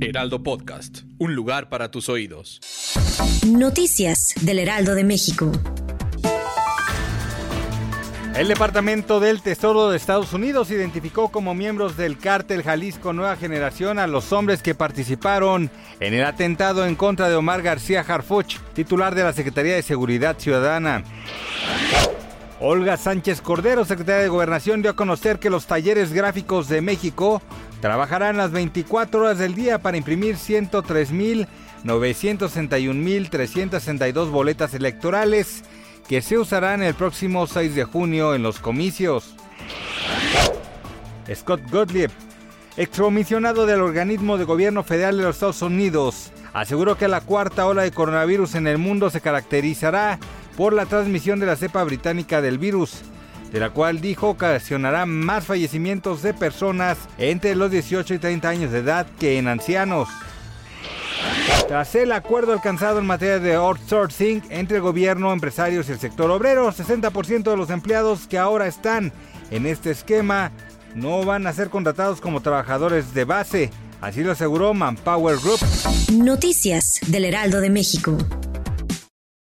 Heraldo Podcast, un lugar para tus oídos. Noticias del Heraldo de México. El Departamento del Tesoro de Estados Unidos identificó como miembros del cártel Jalisco Nueva Generación a los hombres que participaron en el atentado en contra de Omar García Harfuch, titular de la Secretaría de Seguridad Ciudadana. Olga Sánchez Cordero, secretaria de Gobernación, dio a conocer que los talleres gráficos de México trabajarán las 24 horas del día para imprimir 103.961.362 boletas electorales que se usarán el próximo 6 de junio en los comicios. Scott Gottlieb, excomisionado del organismo de gobierno federal de los Estados Unidos, aseguró que la cuarta ola de coronavirus en el mundo se caracterizará por la transmisión de la cepa británica del virus, de la cual dijo ocasionará más fallecimientos de personas entre los 18 y 30 años de edad que en ancianos. Tras el acuerdo alcanzado en materia de outsourcing entre el gobierno, empresarios y el sector obrero, 60% de los empleados que ahora están en este esquema no van a ser contratados como trabajadores de base. Así lo aseguró Manpower Group. Noticias del Heraldo de México.